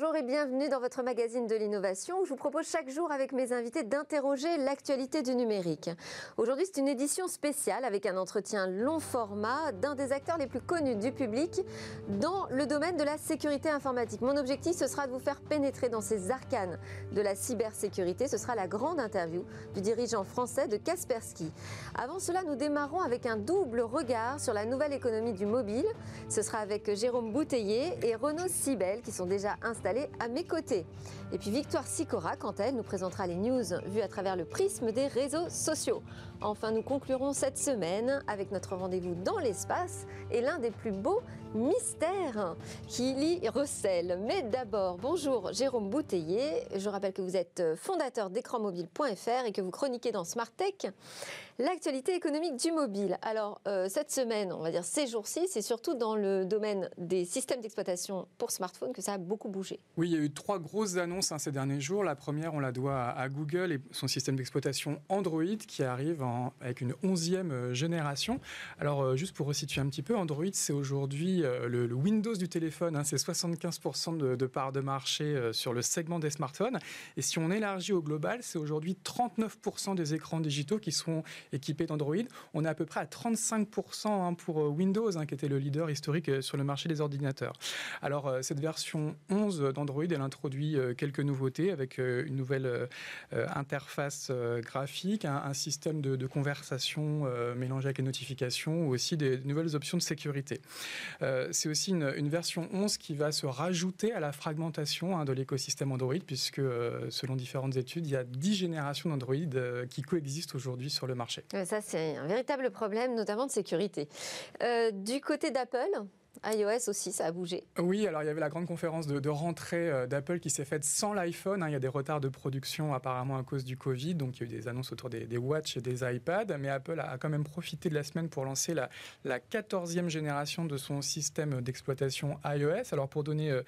Bonjour et bienvenue dans votre magazine de l'innovation où je vous propose chaque jour avec mes invités d'interroger l'actualité du numérique. Aujourd'hui, c'est une édition spéciale avec un entretien long format d'un des acteurs les plus connus du public dans le domaine de la sécurité informatique. Mon objectif, ce sera de vous faire pénétrer dans ces arcanes de la cybersécurité. Ce sera la grande interview du dirigeant français de Kaspersky. Avant cela, nous démarrons avec un double regard sur la nouvelle économie du mobile. Ce sera avec Jérôme Bouteiller et Renaud Sibel qui sont déjà installés installée à mes côtés. Et puis Victoire Sicora, quant à elle, nous présentera les news vues à travers le prisme des réseaux sociaux. Enfin, nous conclurons cette semaine avec notre rendez-vous dans l'espace et l'un des plus beaux mystères qui y recèle. Mais d'abord, bonjour Jérôme Bouteiller. Je rappelle que vous êtes fondateur d'écranmobile.fr et que vous chroniquez dans Smart Tech l'actualité économique du mobile. Alors, euh, cette semaine, on va dire ces jours-ci, c'est surtout dans le domaine des systèmes d'exploitation pour smartphones que ça a beaucoup bougé. Oui, il y a eu trois grosses annonces hein, ces derniers jours. La première, on la doit à, Google et son système d'exploitation Android qui arrive avec une onzième euh, génération. Alors, euh, juste pour resituer un petit peu, Android, c'est aujourd'hui le, Windows du téléphone. Hein. c'est 75% de, de part de marché sur le segment des smartphones. Et si on élargit au global, c'est aujourd'hui 39% des écrans digitaux qui sont équipés d'Android. On est à peu près à 35% hein, pour euh, Windows, hein, qui était le leader historique euh, sur le marché des ordinateurs. Alors, euh, cette version 11 d'Android, elle introduit quelques nouveautés avec une nouvelle interface graphique, un, système de, conversation mélangé avec les notifications ou aussi des nouvelles options de sécurité. C'est aussi une, version 11 qui va se rajouter à la fragmentation hein, de l'écosystème Android, puisque selon différentes études, il y a 10 générations d'Android qui coexistent aujourd'hui sur le marché. Ça, c'est un véritable problème, notamment de sécurité. Euh, du côté d'Apple, iOS aussi, ça a bougé. Oui, alors il y avait la grande conférence de, rentrée euh, d'Apple qui s'est faite sans l'iPhone. Hein. Il y a des retards de production apparemment à cause du Covid, donc il y a eu des annonces autour des, des Watch et des iPads. Mais Apple a, quand même profité de la semaine pour lancer la, la 14e génération de son système d'exploitation iOS. Alors pour donner euh,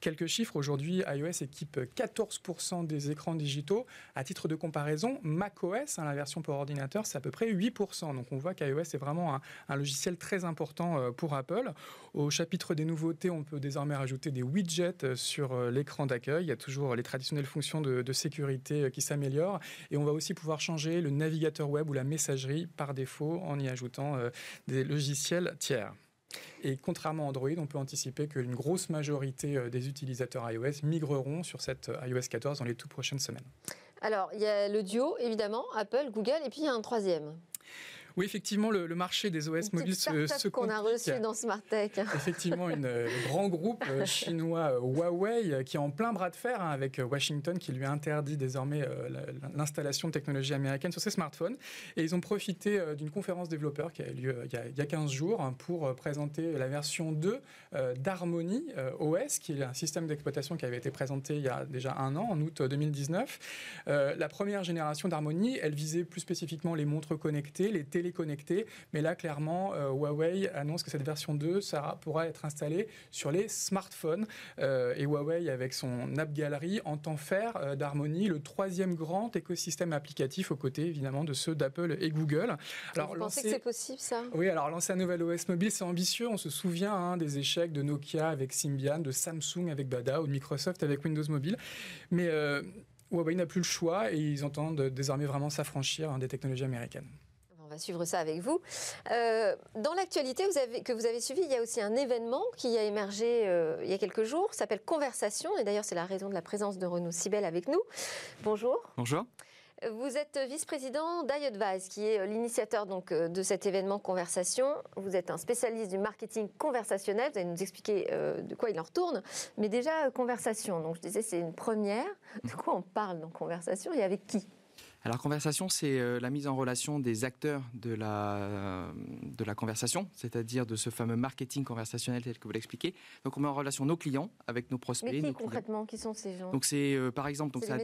quelques chiffres, aujourd'hui iOS équipe 14% des écrans digitaux. À titre de comparaison, macOS, hein, la version pour ordinateur, c'est à peu près 8%. Donc on voit qu'iOS est vraiment un, logiciel très important euh, pour Apple. Au chapitre des nouveautés, on peut désormais rajouter des widgets euh, sur euh, l'écran d'accueil. Il y a toujours les traditionnelles fonctions de, sécurité euh, qui s'améliorent. Et on va aussi pouvoir changer le navigateur web ou la messagerie par défaut en y ajoutant des logiciels tiers. Et contrairement à Android, on peut anticiper qu'une grosse majorité des utilisateurs iOS migreront sur cette iOS 14 dans les toutes prochaines semaines. Alors, il y a le duo, évidemment, Apple, Google, et puis il y a un troisième. Oui, effectivement, le, marché des OS mobiles se, se qu'on a reçu dans Tech. Effectivement, une, un grand groupe euh, chinois euh, Huawei euh, qui est en plein bras de fer hein, avec Washington qui lui interdit désormais l'installation de technologies américaines sur ses smartphones. Et ils ont profité d'une conférence développeur qui a eu lieu il y a, 15 jours hein, pour présenter la version 2 d'Harmony OS, qui est un système d'exploitation qui avait été présenté il y a déjà un an, en août 2019. la première génération d'Harmony, elle visait plus spécifiquement les montres connectées, les télé connectés. Mais là, clairement, euh, Huawei annonce que cette version 2 ça pourra être installée sur les smartphones. Euh, et Huawei, avec son App Gallery, entend faire euh, d'Harmony le troisième grand écosystème applicatif aux côtés, évidemment, de ceux d'Apple et Google. Alors, Vous pensez que c'est possible, ça? Oui, alors lancer un nouvel OS mobile, c'est ambitieux. On se souvient hein, des échecs de Nokia avec Symbian, de Samsung avec Bada ou de Microsoft avec Windows Mobile. Mais Huawei n'a plus le choix et ils entendent désormais vraiment s'affranchir hein, des technologies américaines. On va suivre ça avec vous. Euh, dans l'actualité que vous avez suivi, il y a aussi un événement qui a émergé euh, il y a quelques jours, s'appelle Conversation. Et d'ailleurs, c'est la raison de la présence de Renaud Sibel avec nous. Bonjour. Bonjour. Vous êtes vice-président d'iAdvise, qui est l'initiateur donc euh, de cet événement Conversation. Vous êtes un spécialiste du marketing conversationnel. Vous allez nous expliquer de quoi il en retourne. Mais déjà, Conversation, donc je disais, c'est une première. De quoi on parle dans Conversation et avec qui? Alors conversation, c'est euh, la mise en relation des acteurs de la, euh, de la conversation, c'est-à-dire de ce fameux marketing conversationnel tel que vous l'expliquez. Donc on met en relation nos clients avec nos prospects. Mais qui concrètement, qui sont ces gens? Donc c'est euh, par exemple, donc ça, a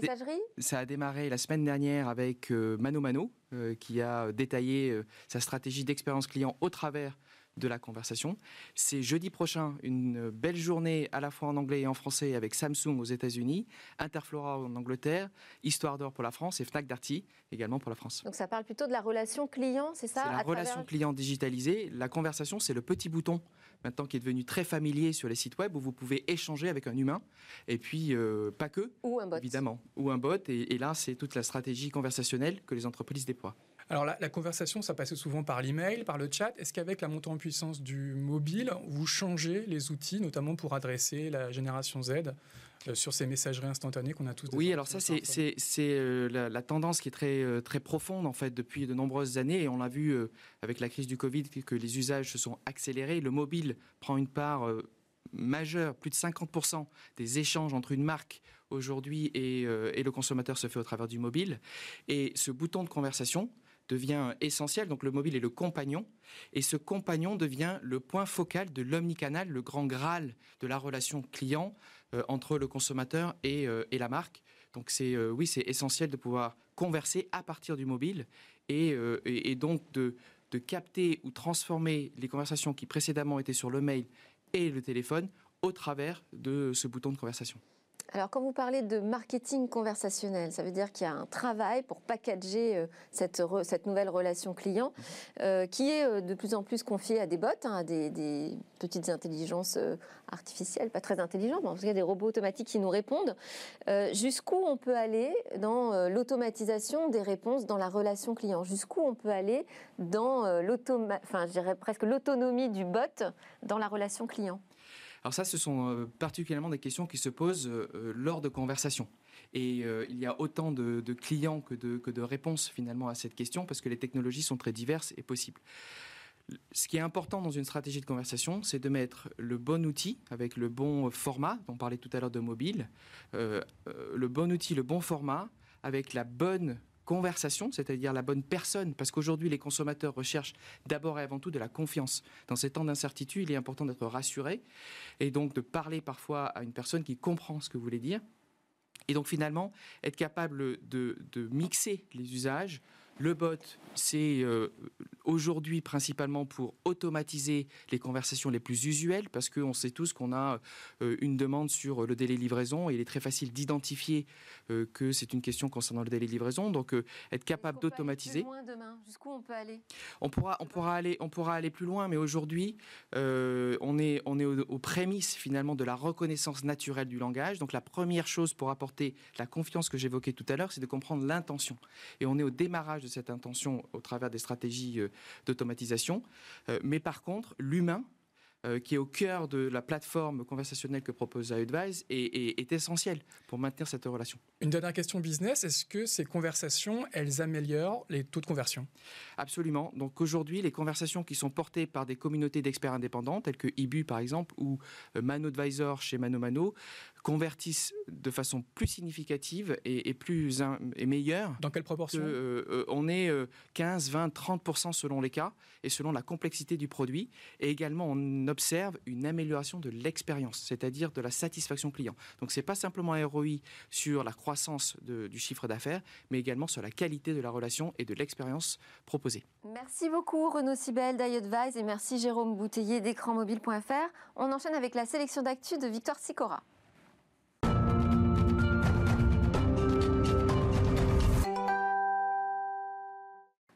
ça a démarré la semaine dernière avec Mano Mano, qui a détaillé sa stratégie d'expérience client au travers de la conversation. C'est jeudi prochain une belle journée à la fois en anglais et en français avec Samsung aux États-Unis, Interflora en Angleterre, Histoire d'or pour la France et Fnac Darty également pour la France. Donc ça parle plutôt de la relation client, c'est ça C'est la relation client digitalisée. La conversation, c'est le petit bouton maintenant qui est devenu très familier sur les sites web où vous pouvez échanger avec un humain et puis euh, pas que, ou un bot. évidemment, ou un bot. Et, et là, c'est toute la stratégie conversationnelle que les entreprises déploient. Alors la, conversation, ça passe souvent par l'email, par le chat. Est-ce qu'avec la montée en puissance du mobile, vous changez les outils, notamment pour adresser la génération Z euh, sur ces messageries instantanées qu'on a tous Oui, alors ça, c'est euh, la, la, tendance qui est très, euh, très profonde, en fait, depuis de nombreuses années. Et on l'a vu avec la crise du Covid, que les usages se sont accélérés. Le mobile prend une part majeure, plus de 50% des échanges entre une marque aujourd'hui et, et, le consommateur se fait au travers du mobile. Et ce bouton de conversation, devient essentiel. Donc le mobile est le compagnon. Et ce compagnon devient le point focal de l'omnicanal, le grand graal de la relation client euh, entre le consommateur et, euh, la marque. Donc c'est euh, oui, c'est essentiel de pouvoir converser à partir du mobile et, et donc de capter ou transformer les conversations qui précédemment étaient sur le mail et le téléphone au travers de ce bouton de conversation. Alors, quand vous parlez de marketing conversationnel, ça veut dire qu'il y a un travail pour packager euh, cette, cette nouvelle relation client euh, qui est euh, de plus en plus confiée à des bots, hein, à des, petites intelligences artificielles, pas très intelligentes, mais en tout cas des robots automatiques qui nous répondent. Jusqu'où on peut aller dans l'automatisation des réponses dans la relation client? Jusqu'où on peut aller dans enfin, presque l'autonomie du bot dans la relation client? Alors ça, ce sont euh, particulièrement des questions qui se posent euh, euh, lors de conversations. Et il y a autant de, clients que de, que de, réponses finalement à cette question parce que les technologies sont très diverses et possibles. Ce qui est important dans une stratégie de conversation, c'est de mettre le bon outil avec le bon format, on parlait tout à l'heure de mobile, le bon outil, le bon format, avec la bonne conversation, c'est-à-dire la bonne personne, parce qu'aujourd'hui les consommateurs recherchent d'abord et avant tout de la confiance. Dans ces temps d'incertitude, il est important d'être rassuré et donc de parler parfois à une personne qui comprend ce que vous voulez dire. Et donc finalement, être capable de, de mixer les usages, le bot, c'est euh, aujourd'hui principalement pour automatiser les conversations les plus usuelles, parce qu'on sait tous qu'on a euh, une demande sur le délai de livraison, et il est très facile d'identifier euh, que c'est une question concernant le délai de livraison. Donc, être capable d'automatiser. Jusqu'où on peut aller? On pourra, on pourra aller, on pourra aller plus loin, mais aujourd'hui, on est, on est aux, prémices finalement de la reconnaissance naturelle du langage. Donc, la première chose pour apporter la confiance que j'évoquais tout à l'heure, c'est de comprendre l'intention. Et on est au démarrage de cette intention au travers des stratégies euh, d'automatisation. Euh, mais par contre, l'humain, euh, qui est au cœur de la plateforme conversationnelle que propose iAdvise est, est, essentiel pour maintenir cette relation. Une dernière question business, est-ce que ces conversations, elles améliorent les taux de conversion? Absolument. Donc aujourd'hui, les conversations qui sont portées par des communautés d'experts indépendants, telles que IBU par exemple, ou ManoAdvisor chez ManoMano, convertissent de façon plus significative et, plus et meilleure. Dans quelle proportion? euh, euh, On est 15, 20, 30 selon les cas et selon la complexité du produit. Et également, on observe une amélioration de l'expérience, c'est-à-dire de la satisfaction client. Donc, c'est pas simplement un ROI sur la croissance du chiffre d'affaires, mais également sur la qualité de la relation et de l'expérience proposée. Merci beaucoup Renaud Sibel d'iAdvise et merci Jérôme Bouteiller d'écranmobile.fr. On enchaîne avec la sélection d'actu de Victor Sicora.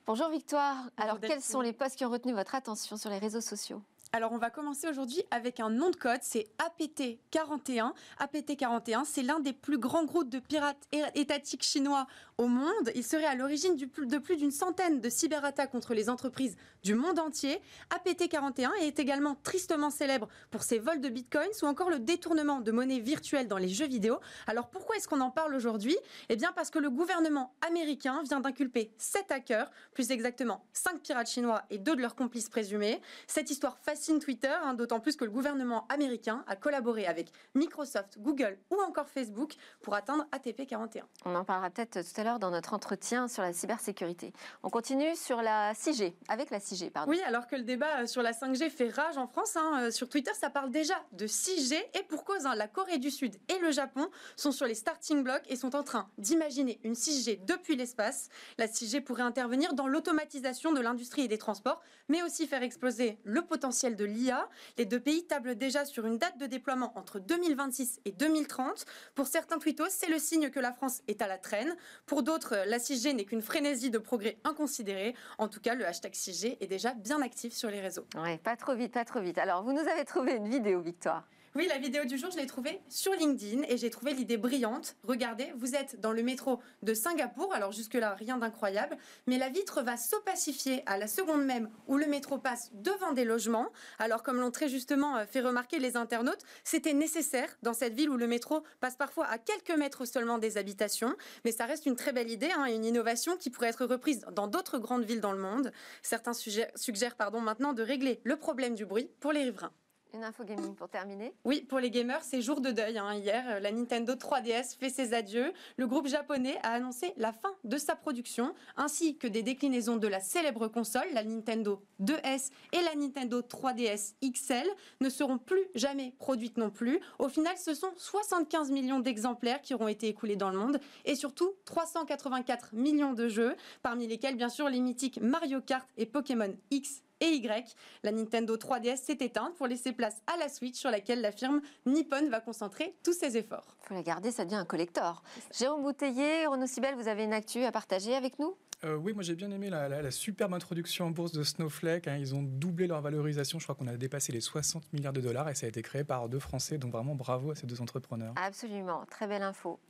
Bonjour Victoire. Alors, quels sont les posts qui ont retenu votre attention sur les réseaux sociaux? Alors on va commencer aujourd'hui avec un nom de code, c'est APT41. APT41, c'est l'un des plus grands groupes de pirates étatiques chinois au monde. Il serait à l'origine de plus d'une centaine de cyberattaques contre les entreprises du monde entier. APT41 est également tristement célèbre pour ses vols de bitcoins ou encore le détournement de monnaie virtuelle dans les jeux vidéo. Alors pourquoi est-ce qu'on en parle aujourd'hui? Eh bien parce que le gouvernement américain vient d'inculper 7 hackers, plus exactement 5 pirates chinois et 2 de leurs complices présumés. Cette histoire fascinante fascine Twitter, hein, d'autant plus que le gouvernement américain a collaboré avec Microsoft, Google ou encore Facebook pour atteindre ATP 41. On en parlera peut-être tout à l'heure dans notre entretien sur la cybersécurité. On continue sur la 6G, avec la 6G, pardon. Oui, alors que le débat euh, sur la 5G fait rage en France, hein, euh, sur Twitter, ça parle déjà de 6G et pour cause, hein, la Corée du Sud et le Japon sont sur les starting blocks et sont en train d'imaginer une 6G depuis l'espace. La 6G pourrait intervenir dans l'automatisation de l'industrie et des transports, mais aussi faire exploser le potentiel de l'IA. Les deux pays tablent déjà sur une date de déploiement entre 2026 et 2030. Pour certains tweetos, c'est le signe que la France est à la traîne. Pour d'autres, la 6G n'est qu'une frénésie de progrès inconsidéré. En tout cas, le hashtag 6G est déjà bien actif sur les réseaux. Ouais, pas trop vite, pas trop vite. Alors, vous nous avez trouvé une vidéo, Victoire. Oui, la vidéo du jour, je l'ai trouvée sur LinkedIn et j'ai trouvé l'idée brillante. Regardez, vous êtes dans le métro de Singapour, alors jusque-là, rien d'incroyable, mais la vitre va s'opacifier à la seconde même où le métro passe devant des logements. Alors, comme l'ont très justement euh, fait remarquer les internautes, c'était nécessaire dans cette ville où le métro passe parfois à quelques mètres seulement des habitations, mais ça reste une très belle idée, hein, une innovation qui pourrait être reprise dans d'autres grandes villes dans le monde. Certains suggèrent, suggèrent pardon, maintenant de régler le problème du bruit pour les riverains. Une info gaming pour terminer. Oui, pour les gamers, c'est jour de deuil. Hein. Hier, la Nintendo 3DS fait ses adieux. Le groupe japonais a annoncé la fin de sa production, ainsi que des déclinaisons de la célèbre console, la Nintendo 2S et la Nintendo 3DS XL, ne seront plus jamais produites non plus. Au final, ce sont 75 millions d'exemplaires qui auront été écoulés dans le monde, et surtout 384 millions de jeux, parmi lesquels, bien sûr, les mythiques Mario Kart et Pokémon X et Y. La Nintendo 3DS s'est éteinte pour laisser place à la Switch sur laquelle la firme Nippon va concentrer tous ses efforts. Il faut la garder, ça devient un collector. Jérôme Bouteiller, Renaud Sibel, vous avez une actu à partager avec nous? Euh, oui, moi j'ai bien aimé la, superbe introduction en bourse de Snowflake. Hein. Ils ont doublé leur valorisation. Je crois qu'on a dépassé les 60 milliards de dollars et ça a été créé par deux Français. Donc vraiment bravo à ces deux entrepreneurs. Absolument, très belle info.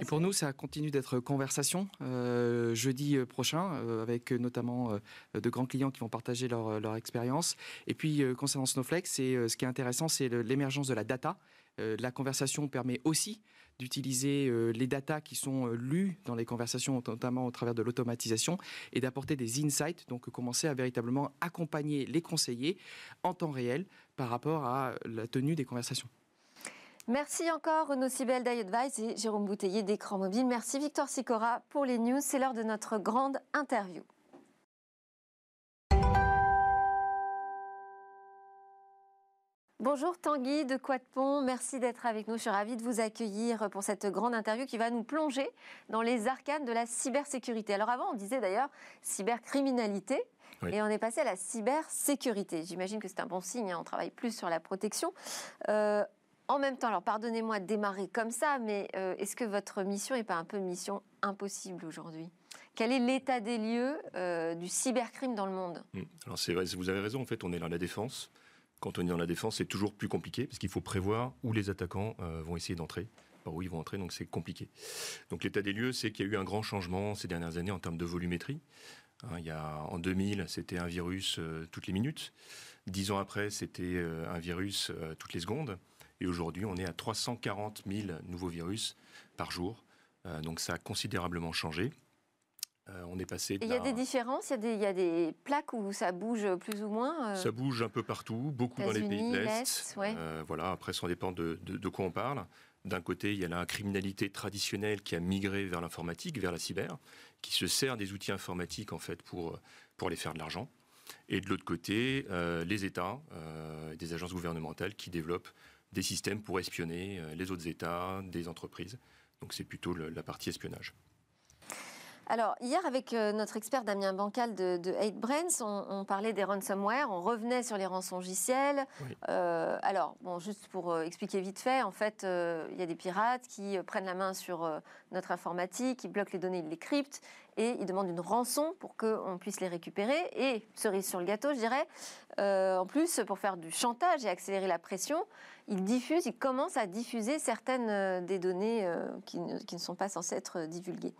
Et pour nous, ça continue d'être conversation. Euh, jeudi euh, prochain, euh, avec notamment de grands clients qui vont partager leur, leur expérience. Et puis, concernant Snowflake, c'est ce qui est intéressant, c'est l'émergence de la data. la conversation permet aussi d'utiliser les datas qui sont lues dans les conversations, notamment au travers de l'automatisation, et d'apporter des insights, donc commencer à véritablement accompagner les conseillers en temps réel par rapport à la tenue des conversations. Merci encore Renaud Sibel d'iAdvice et Jérôme Bouteiller d'Écran Mobile. Merci Victor Sicora pour les news. C'est l'heure de notre grande interview. Bonjour Tanguy de Quatpont, merci d'être avec nous. Je suis ravie de vous accueillir pour cette grande interview qui va nous plonger dans les arcanes de la cybersécurité. Alors avant, on disait d'ailleurs cybercriminalité. Et on est passé à la cybersécurité. J'imagine que c'est un bon signe, hein. on travaille plus sur la protection. Euh, en même temps, alors pardonnez-moi de démarrer comme ça, mais euh, est-ce que votre mission n'est pas un peu mission impossible aujourd'hui? Quel est l'état des lieux euh, du cybercrime dans le monde? Hmm. Alors c'est vrai, vous avez raison, en fait on est dans la défense. Quand on est dans la défense, c'est toujours plus compliqué parce qu'il faut prévoir où les attaquants euh, vont essayer d'entrer par où ils vont entrer, donc c'est compliqué. Donc l'état des lieux, c'est qu'il y a eu un grand changement ces dernières années en termes de volumétrie. Hein, il y a, en 2000, c'était un virus toutes les minutes. Dix ans après, c'était un virus toutes les secondes. Et aujourd'hui, on est à 340 000 nouveaux virus par jour. Euh, donc ça a considérablement changé. Euh, on est passé. Il y a des différences, il y, a des, plaques où ça bouge plus ou moins. Euh, ça bouge un peu partout, beaucoup dans les pays de l'est. voilà, après ça dépend de, de, quoi on parle. D'un côté, il y a la criminalité traditionnelle qui a migré vers l'informatique, vers la cyber, qui se sert des outils informatiques en fait pour pour aller faire de l'argent. Et de l'autre côté, les États, des agences gouvernementales qui développent des systèmes pour espionner euh, les autres États, des entreprises. Donc c'est plutôt la partie espionnage. Alors, hier, avec euh, notre expert Damien Bancal de, de 8brains, on, parlait des ransomware, on revenait sur les rançongiciels. Euh, alors, bon, juste pour expliquer vite fait, en fait, il y a des pirates qui prennent la main sur notre informatique, ils bloquent les données, ils les cryptent, et ils demandent une rançon pour qu'on puisse les récupérer. Et, cerise sur le gâteau, je dirais, en plus, pour faire du chantage et accélérer la pression, il diffuse, il commence à diffuser certaines euh, des données euh, qui ne, sont pas censées être divulguées.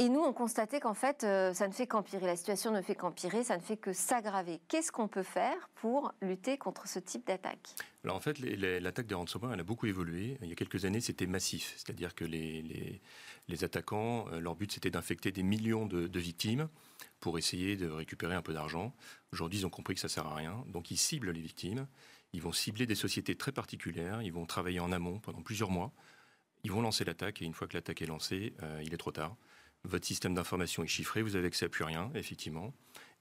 Et nous, on constatait qu'en fait, euh, ça ne fait qu'empirer. La situation ne fait qu'empirer, ça ne fait que s'aggraver. Qu'est-ce qu'on peut faire pour lutter contre ce type d'attaque? Alors en fait, l'attaque des ransomware, elle a beaucoup évolué. Il y a quelques années, c'était massif. C'est-à-dire que les, les, attaquants, euh, leur but, c'était d'infecter des millions de, victimes pour essayer de récupérer un peu d'argent. Aujourd'hui, ils ont compris que ça sert à rien. Donc ils ciblent les victimes. Ils vont cibler des sociétés très particulières. Ils vont travailler en amont pendant plusieurs mois. Ils vont lancer l'attaque et une fois que l'attaque est lancée, euh, il est trop tard votre système d'information est chiffré, vous avez accès à plus rien, effectivement.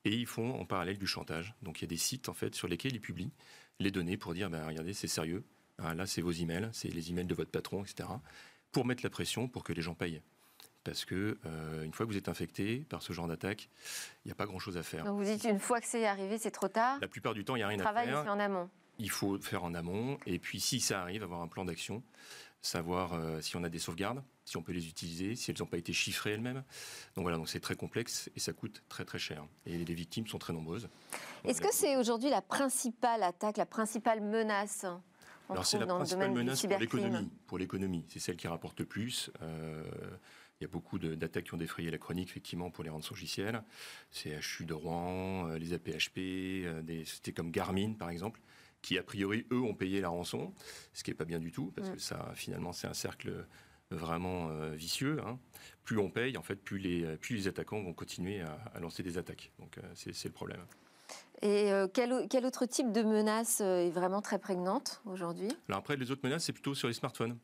Et ils font en parallèle du chantage. Donc il y a des sites en fait sur lesquels ils publient les données pour dire ben, regardez, c'est sérieux. Ah, là, c'est vos emails, c'est les emails de votre patron, etc. Pour mettre la pression pour que les gens payent. Parce que euh, une fois que vous êtes infecté par ce genre d'attaque, il n'y a pas grand-chose à faire. Donc vous dites une fois que c'est arrivé, c'est trop tard. La plupart du temps, il n'y a rien à faire. Travail en amont. Il faut faire en amont. Et puis si ça arrive, avoir un plan d'action savoir euh, si on a des sauvegardes, si on peut les utiliser, si elles n'ont pas été chiffrées elles-mêmes. Donc voilà, donc c'est très complexe et ça coûte très très cher. Et les victimes sont très nombreuses. Est-ce que c'est aujourd'hui la principale attaque, la principale menace alors c'est la principale menace pour l'économie. Pour l'économie, c'est celle qui rapporte le plus. Euh, il y a beaucoup d'attaques qui ont défrayé la chronique, effectivement, pour les rançongiciels. C'est HU de Rouen, euh, les APHP, des sociétés comme Garmin, par exemple, qui a priori eux ont payé la rançon, ce qui est pas bien du tout parce que ça finalement c'est un cercle vraiment euh, vicieux. Hein. Plus on paye, en fait, plus les, plus les attaquants vont continuer à, lancer des attaques. Donc euh, c'est le problème. Et euh, quel, quel, autre type de menace est vraiment très prégnante aujourd'hui? Alors après, les autres menaces, c'est plutôt sur les smartphones.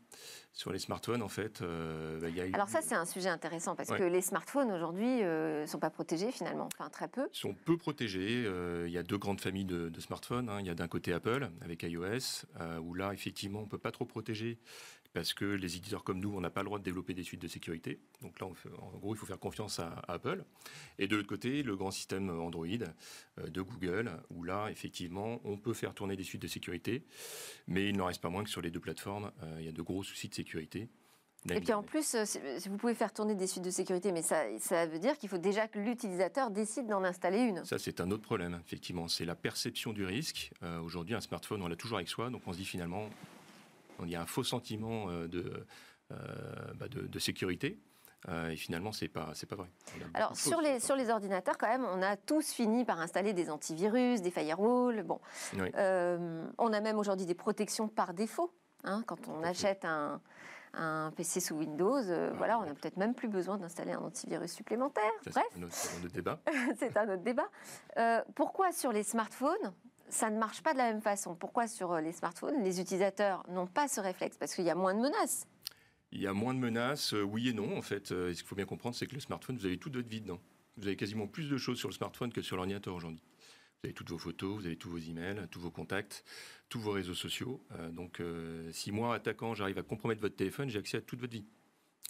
Sur les smartphones, en fait, bah, il y a Alors ça, c'est un sujet intéressant parce que les smartphones aujourd'hui ne sont pas protégés finalement, enfin très peu. Ils sont peu protégés. il y a deux grandes familles de, smartphones. Hein. Il y a d'un côté Apple avec iOS, où là, effectivement, on peut pas trop protéger parce que les éditeurs comme nous, on n'a pas le droit de développer des suites de sécurité. Donc là, en gros, il faut faire confiance à, Apple. Et de l'autre côté, le grand système Android euh, de Google, où là, effectivement, on peut faire tourner des suites de sécurité, mais il n'en reste pas moins que sur les deux plateformes, euh, il y a de gros soucis de sécurité. Et puis en plus, euh, vous pouvez faire tourner des suites de sécurité, mais ça, ça veut dire qu'il faut déjà que l'utilisateur décide d'en installer une. Ça, c'est un autre problème, effectivement. C'est la perception du risque. Aujourd'hui, un smartphone, on l'a toujours avec soi, donc on se dit finalement, il y a un faux sentiment euh, euh, bah, de, de, sécurité. Euh, et finalement, c'est pas, c'est pas vrai. Alors sur les sur les ordinateurs, quand même, on a tous fini par installer des antivirus, des firewalls. Bon, on a même aujourd'hui des protections par défaut. Hein, quand on achète un, un PC sous Windows, voilà, on n'a peut-être même plus besoin d'installer un antivirus supplémentaire. Bref, c'est un autre débat. c'est un autre débat. pourquoi sur les smartphones, ça ne marche pas de la même façon. Pourquoi sur euh, les smartphones, les utilisateurs n'ont pas ce réflexe? Parce qu'il y a moins de menaces. Il y a moins de menaces, euh, oui et non. En fait, euh, ce qu'il faut bien comprendre, c'est que le smartphone, vous avez toute votre vie dedans. Vous avez quasiment plus de choses sur le smartphone que sur l'ordinateur aujourd'hui. Vous avez toutes vos photos, vous avez tous vos emails, tous vos contacts, tous vos réseaux sociaux. donc, si moi, attaquant, j'arrive à compromettre votre téléphone, j'ai accès à toute votre vie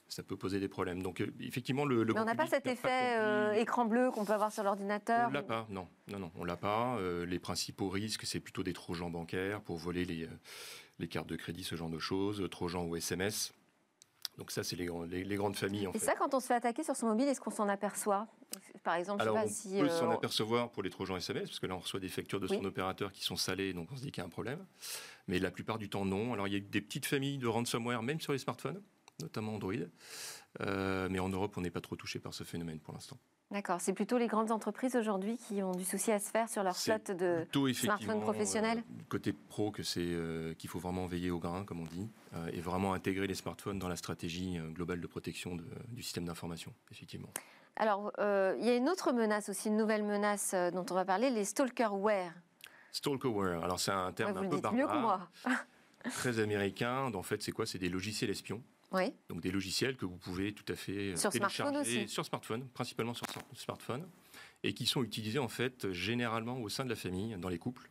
ça peut poser des problèmes. Donc euh, effectivement, le, Mais on n'a pas cet effet euh, écran bleu qu'on peut avoir sur l'ordinateur. On l'a pas, non, non, non, on l'a pas. Euh, les principaux risques, c'est plutôt des trojans bancaires pour voler les, les cartes de crédit, ce genre de choses, trojans ou SMS. Donc ça, c'est les, les, grandes familles. En Et ça, quand on se fait attaquer sur son mobile, est-ce qu'on s'en aperçoit? Par exemple, Alors, pas on si, peut s'en apercevoir pour les trojans SMS, parce que là, on reçoit des factures de son opérateur qui sont salées, donc on se dit qu'il y a un problème. Mais la plupart du temps, non. Alors, il y a des petites familles de ransomware, même sur les smartphones notamment Android. Euh, mais en Europe, on n'est pas trop touché par ce phénomène pour l'instant. D'accord. C'est plutôt les grandes entreprises aujourd'hui qui ont du souci à se faire sur leur flotte de smartphones professionnels euh, Côté pro, que c'est euh, qu'il faut vraiment veiller au grain, comme on dit, et vraiment intégrer les smartphones dans la stratégie globale de protection du système d'information, effectivement. Alors, il y a une autre menace aussi, une nouvelle menace dont on va parler, les stalkerware. Stalkerware. Alors, c'est un terme un peu barbare. mieux que moi. très américain. En fait, c'est quoi? C'est des logiciels espions donc des logiciels que vous pouvez tout à fait euh, sur télécharger sur smartphone, principalement sur smartphone, et qui sont utilisés en fait généralement au sein de la famille, dans les couples,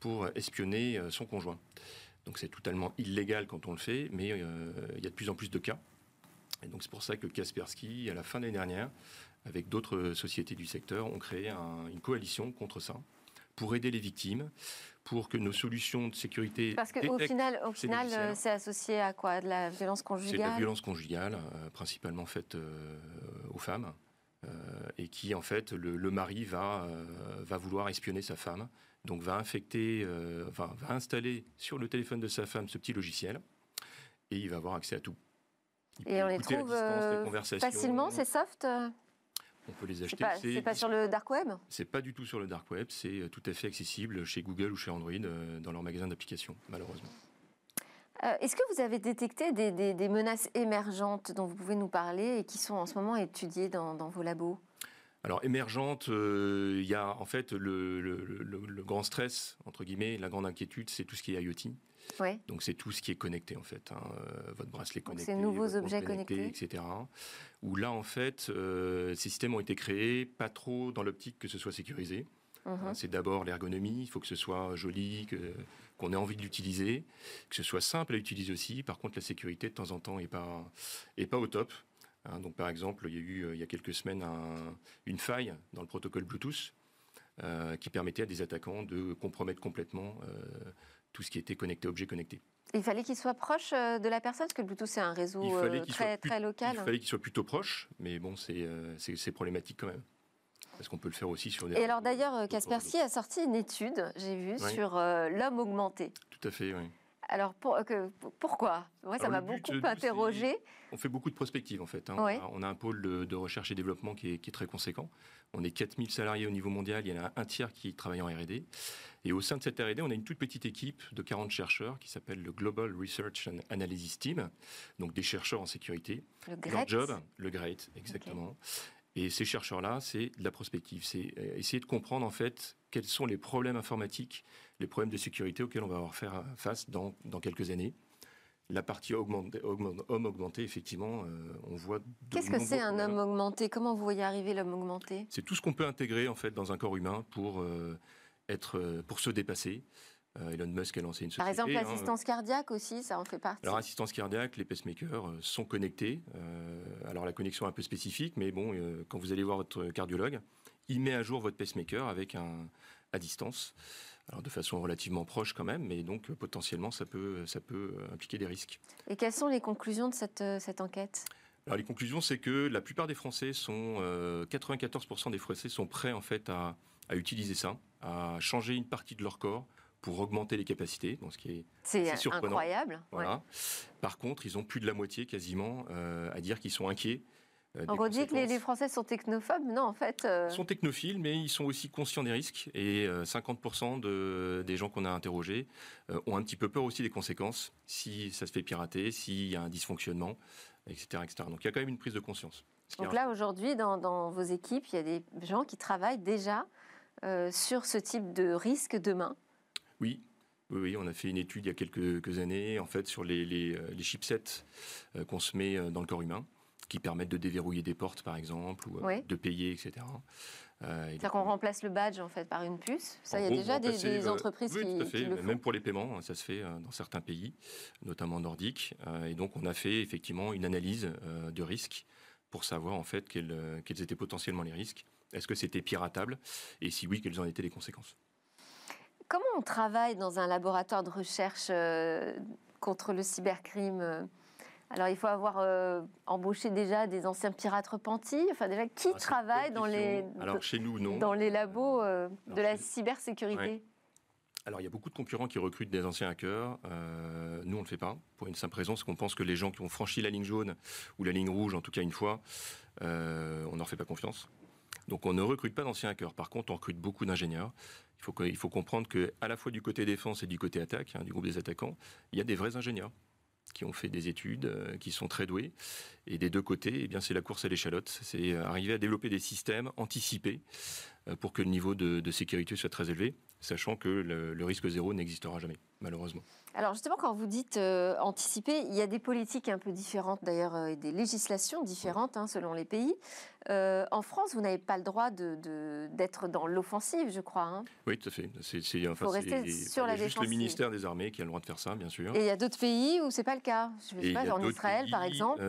pour espionner euh, son conjoint. Donc c'est totalement illégal quand on le fait, mais euh, il y a de plus en plus de cas. Et donc c'est pour ça que Kaspersky, à la fin de l'année dernière, avec d'autres sociétés du secteur, ont créé une coalition contre ça pour aider les victimes, pour que nos solutions de sécurité. Parce qu'au final, au final euh, c'est associé à quoi? De la violence conjugale C'est de la violence conjugale, euh, principalement faite euh, aux femmes, et qui, en fait, le, mari va, va vouloir espionner sa femme, donc va infecter, va installer sur le téléphone de sa femme ce petit logiciel, et il va avoir accès à tout. Et on les trouve facilement, c'est soft? On peut les acheter. C'est pas, pas, sur le dark web C'est pas du tout sur le dark web, c'est euh, tout à fait accessible chez Google ou chez Android dans leur magasin d'applications, malheureusement. Est-ce que vous avez détecté des, menaces émergentes dont vous pouvez nous parler et qui sont en ce moment étudiées dans, vos labos? Alors émergente, il y a en fait le, le, grand stress, entre guillemets, la grande inquiétude, c'est tout ce qui est IoT. Donc c'est tout ce qui est connecté en fait, hein, euh, votre bracelet connecté, ces nouveaux objets connectés, etc. Où là en fait, euh, ces systèmes ont été créés pas trop dans l'optique que ce soit sécurisé. Hein, mhm. c'est d'abord l'ergonomie, il faut que ce soit joli, qu'on ait envie de l'utiliser, que ce soit simple à utiliser aussi. Par contre, la sécurité de temps en temps est pas est pas au top. Hein. donc par exemple, il y a eu euh, il y a quelques semaines une faille dans le protocole Bluetooth qui permettait à des attaquants de compromettre complètement tout ce qui était connecté, objet connecté. Il fallait qu'il soit proche euh, de la personne, parce que Bluetooth c'est un réseau euh, très, très local. Il fallait qu'il soit plutôt proche, mais bon, euh, c'est problématique quand même. Parce qu'on peut le faire aussi sur des. Et alors d'ailleurs, Kaspersky a sorti une étude, j'ai vu, sur l'homme augmenté. Tout à fait, oui. Alors pour, pourquoi? Moi, ça m'a beaucoup interrogé. On fait beaucoup de prospectives en fait. Hein. On, a, un pôle de, recherche et développement qui est, qui est, très conséquent. On est 4000 salariés au niveau mondial, il y en a un tiers qui travaille en RD. Et au sein de cette R&D, on a une toute petite équipe de 40 chercheurs qui s'appelle le Global Research and Analysis Team, donc des chercheurs en sécurité. Le Leur job, le GREAT, exactement. Et ces chercheurs-là, c'est de la prospective, c'est euh, essayer de comprendre en fait quels sont les problèmes informatiques, les problèmes de sécurité auxquels on va avoir faire face dans, dans quelques années. La partie homme augmenté, effectivement, euh, on voit. Qu'est-ce que c'est un homme augmenté? Comment vous voyez arriver l'homme augmenté? C'est tout ce qu'on peut intégrer en fait dans un corps humain pour euh, être, euh, pour se dépasser. Euh, Elon Musk a lancé une société. Par exemple, hein. l'assistance cardiaque aussi, ça en fait partie. Alors, assistance cardiaque, les pacemakers euh, sont connectés. alors, la connexion est un peu spécifique, mais bon, quand vous allez voir votre cardiologue, il met à jour votre pacemaker avec un à distance. Alors de façon relativement proche quand même, mais donc potentiellement ça peut, ça peut impliquer des risques. Et quelles sont les conclusions de cette, cette enquête? Alors les conclusions, c'est que la plupart des Français sont, 94% des Français sont prêts en fait à, à utiliser ça, à changer une partie de leur corps pour augmenter les capacités, donc ce qui est, c'est incroyable. Voilà. Par contre, ils ont plus de la moitié quasiment euh, à dire qu'ils sont inquiets. Euh, On redit que les, Français sont technophobes, non en fait. Euh, ils sont technophiles, mais ils sont aussi conscients des risques. Et 50% de, des gens qu'on a interrogés ont un petit peu peur aussi des conséquences si ça se fait pirater, s'il y a un dysfonctionnement, etc., etc. Donc il y a quand même une prise de conscience. Donc là, aujourd'hui, dans, vos équipes, il y a des gens qui travaillent déjà euh, sur ce type de risque demain Oui. Oui, on a fait une étude il y a quelques, années, en fait, sur les, les, euh, chipsets euh, qu'on se met dans le corps humain, qui permettent de déverrouiller des portes, par exemple, ou de payer, etc. C'est-à-dire qu'on remplace le badge en fait par une puce. Ça, il y a déjà des, entreprises oui, qui, tout à fait. le font. Même pour les paiements, hein, ça se fait dans certains pays, notamment nordiques. et donc, on a fait effectivement une analyse de risque pour savoir en fait quels, euh, quels étaient potentiellement les risques. Est-ce que c'était piratable? Et si oui, quelles en étaient les conséquences? Comment on travaille dans un laboratoire de recherche euh, contre le cybercrime alors, il faut avoir euh, embauché déjà des anciens pirates repentis. Enfin, déjà, qui ah, travaille dans les, Alors, chez nous, non. dans les labos de la cybersécurité alors, il y a beaucoup de concurrents qui recrutent des anciens hackers. Euh, nous, on ne le fait pas, pour une simple raison, c'est qu'on pense que les gens qui ont franchi la ligne jaune, ou la ligne rouge, en tout cas une fois, euh, on ne leur fait pas confiance. Donc, on ne recrute pas d'anciens hackers. Par contre, on recrute beaucoup d'ingénieurs. Il faut, il faut comprendre qu'à la fois du côté défense et du côté attaque, hein, du groupe des attaquants, il y a des vrais ingénieurs qui ont fait des études, euh, qui sont très doués. Et des deux côtés, eh bien, c'est la course à l'échalote. C'est arriver à développer des systèmes anticipés pour que le niveau de sécurité soit très élevé sachant que le, risque zéro n'existera jamais, malheureusement. Alors justement, quand vous dites euh, anticiper, il y a des politiques un peu différentes d'ailleurs euh, et des législations différentes hein, selon les pays. Euh, en France, vous n'avez pas le droit d'être de, dans l'offensive, je crois. Hein. Oui, tout à fait. C'est enfin, rester sur la juste le ministère des Armées qui a le droit de faire ça, bien sûr. Et il y a d'autres pays où c'est pas le cas. Je ne sais pas, en Israël, par exemple.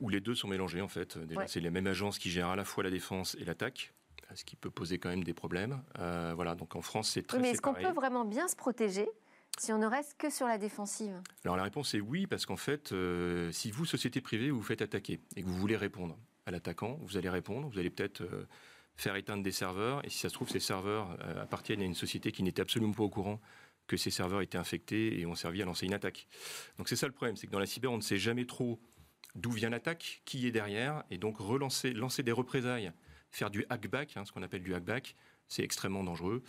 où les deux sont mélangés en fait. C'est les mêmes agences qui gèrent à la fois la défense et l'attaque ce qui peut poser quand même des problèmes. Euh, voilà, donc en France, c'est très Mais est-ce qu'on peut vraiment bien se protéger si on ne reste que sur la défensive? Alors la réponse est oui, parce qu'en fait, euh, si vous, société privée, vous vous faites attaquer et que vous voulez répondre à l'attaquant, vous allez répondre, vous allez peut-être euh, faire éteindre des serveurs, et si ça se trouve, ces serveurs appartiennent à une société qui n'était absolument pas au courant que ces serveurs étaient infectés et ont servi à lancer une attaque. Donc c'est ça le problème, c'est que dans la cyber, on ne sait jamais trop d'où vient l'attaque, qui est derrière, et donc relancer, lancer des représailles, faire du hackback, hein, ce qu'on appelle du hackback, c'est extrêmement dangereux.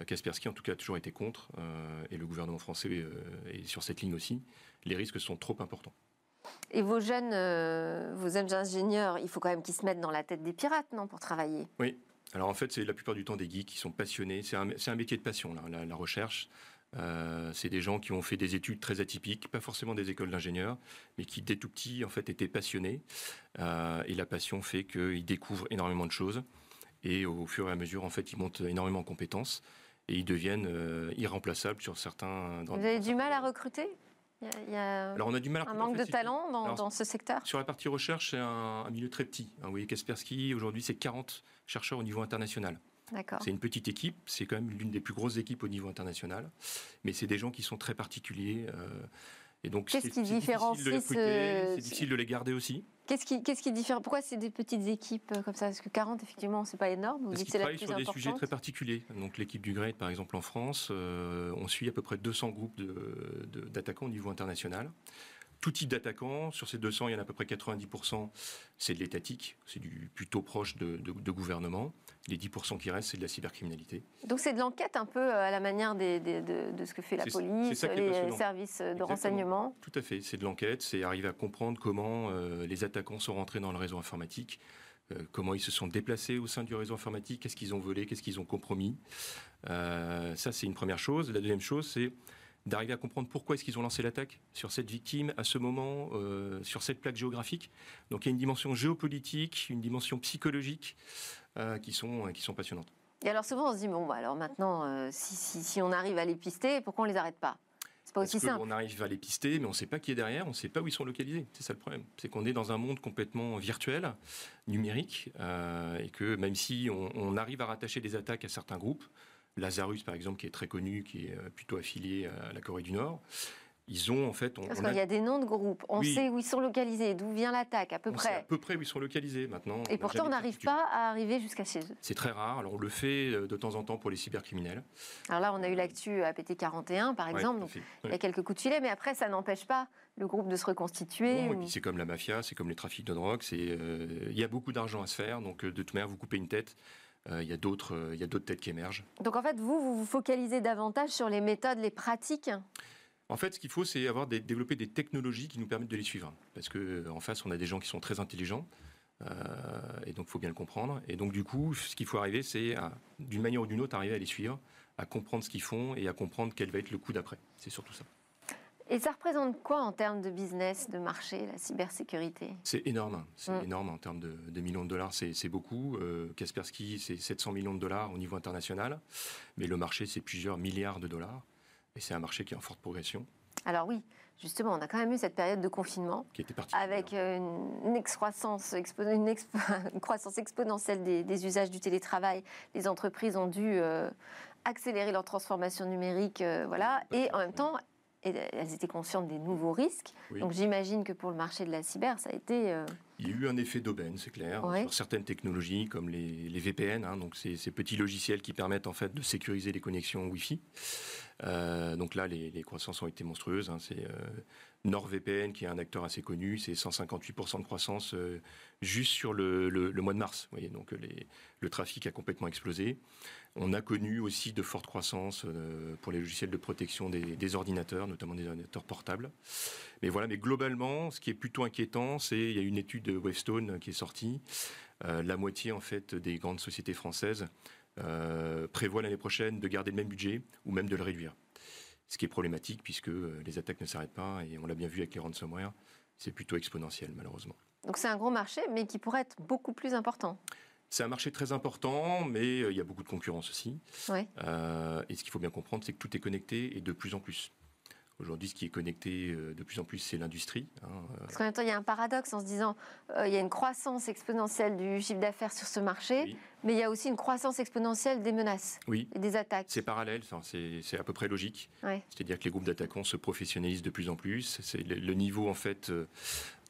Euh, Kaspersky, en tout cas, a toujours été contre, euh, et le gouvernement français euh, est sur cette ligne aussi. Les risques sont trop importants. Et vos jeunes, vos jeunes ingénieurs, il faut quand même qu'ils se mettent dans la tête des pirates, non, pour travailler? Oui. Alors en fait, c'est la plupart du temps des geeks qui sont passionnés. C'est un, un, métier de passion, là, la, recherche. C'est des gens qui ont fait des études très atypiques, pas forcément des écoles d'ingénieurs, mais qui dès tout petit en fait étaient passionnés. et la passion fait qu'ils découvrent énormément de choses. Et au fur et à mesure, en fait, ils montent énormément en compétences et ils deviennent euh, irremplaçables sur certains. Vous avez du mal à recruter? Il y a Alors on a du mal à un manque de talent dans, ce secteur? Sur la partie recherche, c'est un, milieu très petit. Hein, vous voyez, Kaspersky, aujourd'hui, c'est 40 chercheurs au niveau international. C'est une petite équipe, c'est quand même l'une des plus grosses équipes au niveau international, mais c'est des gens qui sont très particuliers. Euh, et donc, qu'est-ce qui différencie C'est difficile de les garder aussi. Qu'est-ce qui, qu'est-ce qui diffère Pourquoi c'est des petites équipes euh, comme ça? Parce que 40, effectivement, c'est pas énorme. Vous Parce qu'ils travaillent sur des sujets très particuliers. Donc l'équipe du GRED, par exemple, en France, euh, on suit à peu près 200 groupes d'attaquants au niveau international tout type d'attaquants. Sur ces 200, il y en a à peu près 90%, c'est de l'étatique, c'est du plutôt proche de, gouvernement. Les 10% qui restent, c'est de la cybercriminalité. Donc c'est de l'enquête un peu euh, à la manière de, ce que fait la police, les services de renseignement Tout à fait, c'est de l'enquête, c'est arriver à comprendre comment euh, les attaquants sont rentrés dans le réseau informatique, euh, comment ils se sont déplacés au sein du réseau informatique, qu'est-ce qu'ils ont volé, qu'est-ce qu'ils ont compromis. ça, c'est une première chose. La deuxième chose, c'est d'arriver à comprendre pourquoi est-ce qu'ils ont lancé l'attaque sur cette victime à ce moment, euh, sur cette plaque géographique. Donc il y a une dimension géopolitique, une dimension psychologique euh, qui, sont, qui sont passionnantes. Et alors souvent on se dit, bon, bah, alors maintenant, euh, si, si, on arrive à les pister, pourquoi on ne les arrête pas? C'est pas aussi simple. On arrive à les pister, mais on ne sait pas qui est derrière, on ne sait pas où ils sont localisés. C'est ça le problème. C'est qu'on est dans un monde complètement virtuel, numérique, et que même si on, on, arrive à rattacher des attaques à certains groupes, Lazarus, par exemple, qui est très connu, qui est euh, plutôt affilié à la Corée du Nord. Ils ont en fait. Parce qu'il y a des noms de groupes. On sait où ils sont localisés, d'où vient l'attaque, à peu près. Sait à peu près où ils sont localisés maintenant. Et pourtant, on n'arrive pas à arriver jusqu'à chez eux. C'est très rare. Alors, on le fait euh, de temps en temps pour les cybercriminels. Alors là, on a eu l'actu APT 41, par exemple. donc, il y a quelques coups de filet, mais après, ça n'empêche pas le groupe de se reconstituer. c'est comme la mafia, c'est comme les trafics de drogue. Euh, il y a beaucoup d'argent à se faire. Donc, de toute manière, vous coupez une tête euh, il y a d'autres euh, il y a d'autres têtes qui émergent. Donc en fait, vous, vous vous focalisez davantage sur les méthodes, les pratiques? En fait, ce qu'il faut, c'est avoir des, développer des technologies qui nous permettent de les suivre. Parce qu'en euh, face, on a des gens qui sont très intelligents, et donc il faut bien le comprendre. Et donc du coup, ce qu'il faut arriver, c'est d'une manière ou d'une autre, arriver à les suivre, à comprendre ce qu'ils font et à comprendre quel va être le coup d'après. C'est surtout ça. Et ça représente quoi en termes de business, de marché, la cybersécurité? C'est énorme, c'est mm. énorme en termes de, millions de dollars, c'est beaucoup. Euh, Kaspersky, c'est 700 millions de dollars au niveau international, mais le marché, c'est plusieurs milliards de dollars, et c'est un marché qui est en forte progression. Alors oui, justement, on a quand même eu cette période de confinement qui était avec euh, une, excroissance, une, croissance exponentielle des, usages du télétravail. Les entreprises ont dû euh, accélérer leur transformation numérique, voilà, et en même temps elles étaient conscientes des nouveaux risques. Donc j'imagine que pour le marché de la cyber, ça a été... Euh, Il y a eu un effet d'aubaine, c'est clair, sur certaines technologies comme les, VPN, hein, donc ces, ces, petits logiciels qui permettent en fait de sécuriser les connexions Wi-Fi. Euh, donc là, les, croissances ont été monstrueuses. Hein. c'est euh, NordVPN qui est un acteur assez connu, c'est 158% de croissance juste sur le, mois de mars. Vous voyez, donc le trafic a complètement explosé. On a connu aussi de fortes croissances euh, pour les logiciels de protection des, ordinateurs, notamment des ordinateurs portables. Mais voilà, mais globalement, ce qui est plutôt inquiétant, c'est il y a une étude de Webstone qui est sortie. Euh, la moitié en fait des grandes sociétés françaises euh, prévoient l'année prochaine de garder le même budget ou même de le réduire. Ce qui est problématique puisque les attaques ne s'arrêtent pas et on l'a bien vu avec les ransomware, c'est plutôt exponentiel malheureusement. Donc c'est un gros marché, mais qui pourrait être beaucoup plus important. C'est un marché très important, mais euh, il y a beaucoup de concurrence aussi. Euh, et ce qu'il faut bien comprendre, c'est que tout est connecté et de plus en plus. Aujourd'hui, ce qui est connecté euh, de plus en plus, c'est l'industrie. Hein, Parce qu'en même temps, il y a un paradoxe en se disant il y a une croissance exponentielle du chiffre d'affaires sur ce marché, mais il y a aussi une croissance exponentielle des menaces et des attaques. C'est parallèle, c'est à peu près logique. C'est-à-dire que les groupes d'attaquants se professionnalisent de plus en plus. Le, le, niveau en fait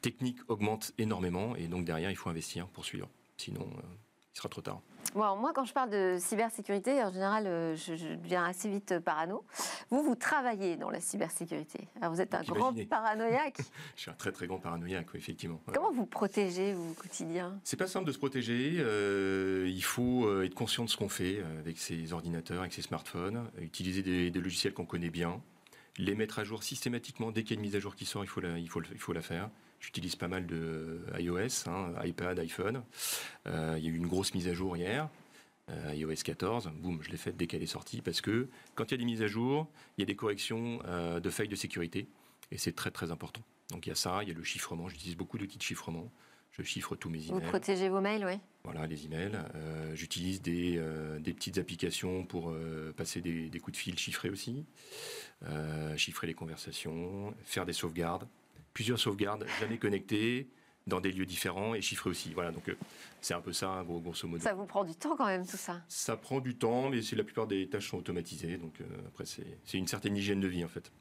technique augmente énormément, et donc derrière, il faut investir pour suivre. Sinon, il sera trop tard. Bon, moi, quand je parle de cybersécurité, en général, euh, je, je deviens assez vite parano. Vous, vous travaillez dans la cybersécurité. Alors, vous êtes un grand paranoïaque. Je suis un très très grand paranoïaque, effectivement. Comment vous protégez, vous, au quotidien? C'est pas simple de se protéger. euh, il faut euh, être conscient de ce qu'on fait euh, avec ses ordinateurs, avec ses smartphones, euh, utiliser des, des logiciels qu'on connaît bien, les mettre à jour systématiquement. Dès qu'il y a une mise à jour qui sort, il faut la, il faut, il faut la faire. J'utilise pas mal de euh, iOS, hein, iPad, iPhone. Euh, il y a eu une grosse mise à jour hier. euh, iOS 14, boum, je l'ai faite dès qu'elle est sortie parce que quand il y a des mises à jour, il y a des corrections euh, de failles de sécurité et c'est très très important. Donc il y a ça, il y a le chiffrement, j'utilise beaucoup d'outils de chiffrement. Je chiffre tous mes Vous emails. protégez vos mails, oui. Voilà, les emails. Euh, J'utilise des, euh, des petites applications pour euh, passer des, des coups de fil chiffrés aussi, chiffrer les conversations, faire des sauvegardes, plusieurs sauvegardes jamais connectées dans des lieux différents et chiffrées aussi. Voilà, donc euh, c'est un peu ça, gros- grosso modo. Ça vous prend du temps quand même, tout ça? Ça prend du temps, mais la plupart des tâches sont automatisées, donc euh, après c'est une certaine hygiène de vie en fait.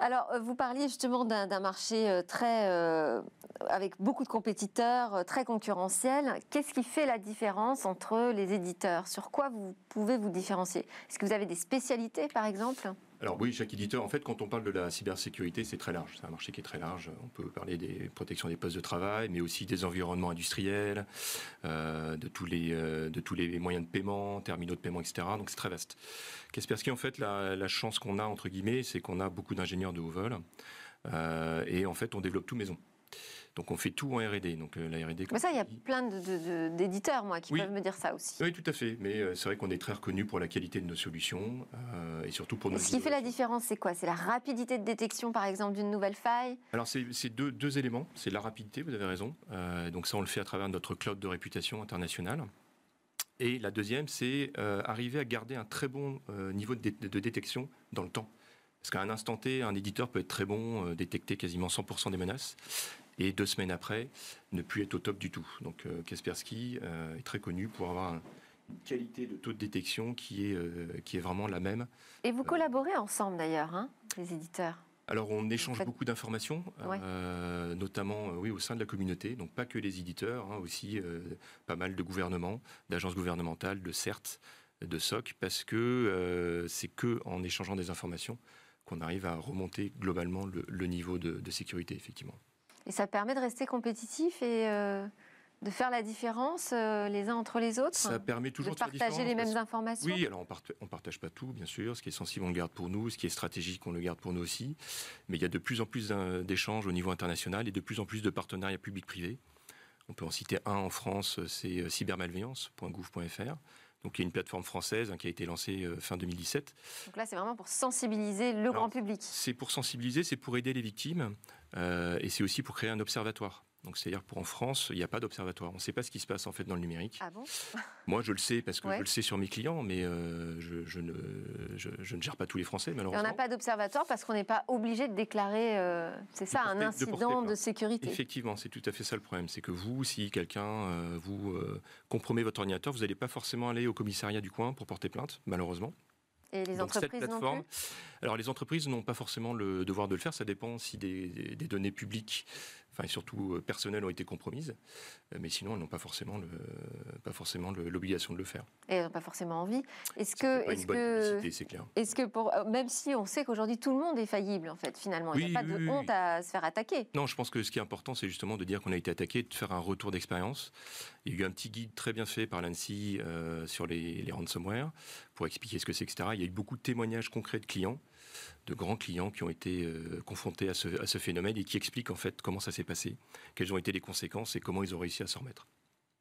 Alors, euh, vous parliez justement d'un marché très, euh, avec beaucoup de compétiteurs, très concurrentiel. Qu'est-ce qui fait la différence entre les éditeurs? Sur quoi vous pouvez vous différencier? Est-ce que vous avez des spécialités, par exemple? Alors oui, chaque éditeur, en fait, quand on parle de la cybersécurité, c'est très large. C'est un marché qui est très large. On peut parler des protections des postes de travail, mais aussi des environnements industriels, euh, de, tous les, euh, de tous les moyens de paiement, terminaux de paiement, etc. Donc c'est très vaste. Kaspersky, en fait, la, chance qu'on a, entre guillemets, c'est qu'on a beaucoup d'ingénieurs de haut vol. euh, et en fait, on développe tout maison. Donc on fait tout en R&D. Donc euh, la R&D. Mais ça, il y a plein de- de- de- d'éditeurs, moi, qui Oui. peuvent me dire ça aussi. Oui, tout à fait. Mais euh, c'est vrai qu'on est très reconnu pour la qualité de nos solutions euh, et surtout pour nos. Ce qui fait la différence, c'est quoi? C'est la rapidité de détection, par exemple, d'une nouvelle faille? Alors c'est deux, deux éléments, c'est la rapidité, vous avez raison. Euh, donc ça on le fait à travers notre cloud de réputation internationale. Et la deuxième, c'est arriver à garder un très bon niveau de, dé- de détection dans le temps. Parce qu'à un instant T, un éditeur peut être très bon, euh, détecter quasiment 100% des menaces, et deux semaines après, ne plus être au top du tout. Donc euh, Kaspersky euh, est très connu pour avoir un- une qualité de taux de détection qui est, euh, qui est vraiment la même Et vous collaborez ensemble, d'ailleurs, hein, les éditeurs? Alors on échange faites- beaucoup d'informations, Ouais. euh, notamment oui, au sein de la communauté, donc pas que les éditeurs, hein, aussi pas mal de gouvernements, d'agences gouvernementales, de CERT, de SOC, parce que c'est que en échangeant des informations qu'on arrive à remonter globalement le, le niveau de, de sécurité, effectivement. Et ça permet de rester compétitif et euh, de faire la différence euh, les uns entre les autres Ça permet toujours De partager les mêmes parce- informations Oui, alors on part- on partage pas tout, bien sûr. Ce qui est sensible, on le garde pour nous. Ce qui est stratégique, on le garde pour nous aussi. Mais il y a de plus en plus d'échanges au niveau international et de plus en plus de partenariats publics-privés. On peut en citer un en France, c'est euh, cybermalveillance.gouv.fr. Donc il y a une plateforme française hein, qui a été lancée euh, fin 2017. Donc là, c'est vraiment pour sensibiliser le Alors, grand public. C'est pour sensibiliser, c'est pour aider les victimes euh, et c'est aussi pour créer un observatoire. Donc c'est-à-dire pour en France, il n'y a pas d'observatoire. On ne sait pas ce qui se passe en fait dans le numérique. Ah bon? Moi, je le sais parce que Ouais. je le sais sur mes clients, mais euh, je, je ne, je, je ne gère pas tous les Français, Et on malheureusement. n'a pas d'observatoire parce qu'on n'est pas obligé de déclarer, euh, c'est ça, un porter- incident de, sécurité. Effectivement, c'est tout à fait ça le problème. C'est que vous, si quelqu'un euh, vous compromet votre ordinateur, vous n'allez pas forcément aller au commissariat du coin pour porter plainte, malheureusement. Et les Donc, cette entreprises non plateforme- plus? Alors, les entreprises n'ont pas forcément le devoir de le faire. Ça dépend si des, des- des données publiques, enfin et surtout euh, personnelles, ont été compromises. Euh, Mais sinon, elles n'ont pas forcément le- pas forcément l'obligation de le faire. Et elles n'ont pas forcément envie. Est-ce que, est-ce que, publicité, c'est clair. est-ce que pour, euh, même si on sait qu'aujourd'hui tout le monde est faillible en fait, finalement, il n'y a pas de oui, honte à se faire attaquer. Non, je pense que ce qui est important, c'est justement de dire qu'on a été attaqué, de faire un retour d'expérience. Il y a eu un petit guide très bien fait par l'ANSI euh, sur les, les ransomware pour expliquer ce que c'est, etc. Il y a eu beaucoup de témoignages concrets de clients, de grands clients qui ont été euh, confrontés à ce, à ce phénomène et qui expliquent en fait comment ça s'est passé, quelles ont été les conséquences et comment ils ont réussi à s'en remettre.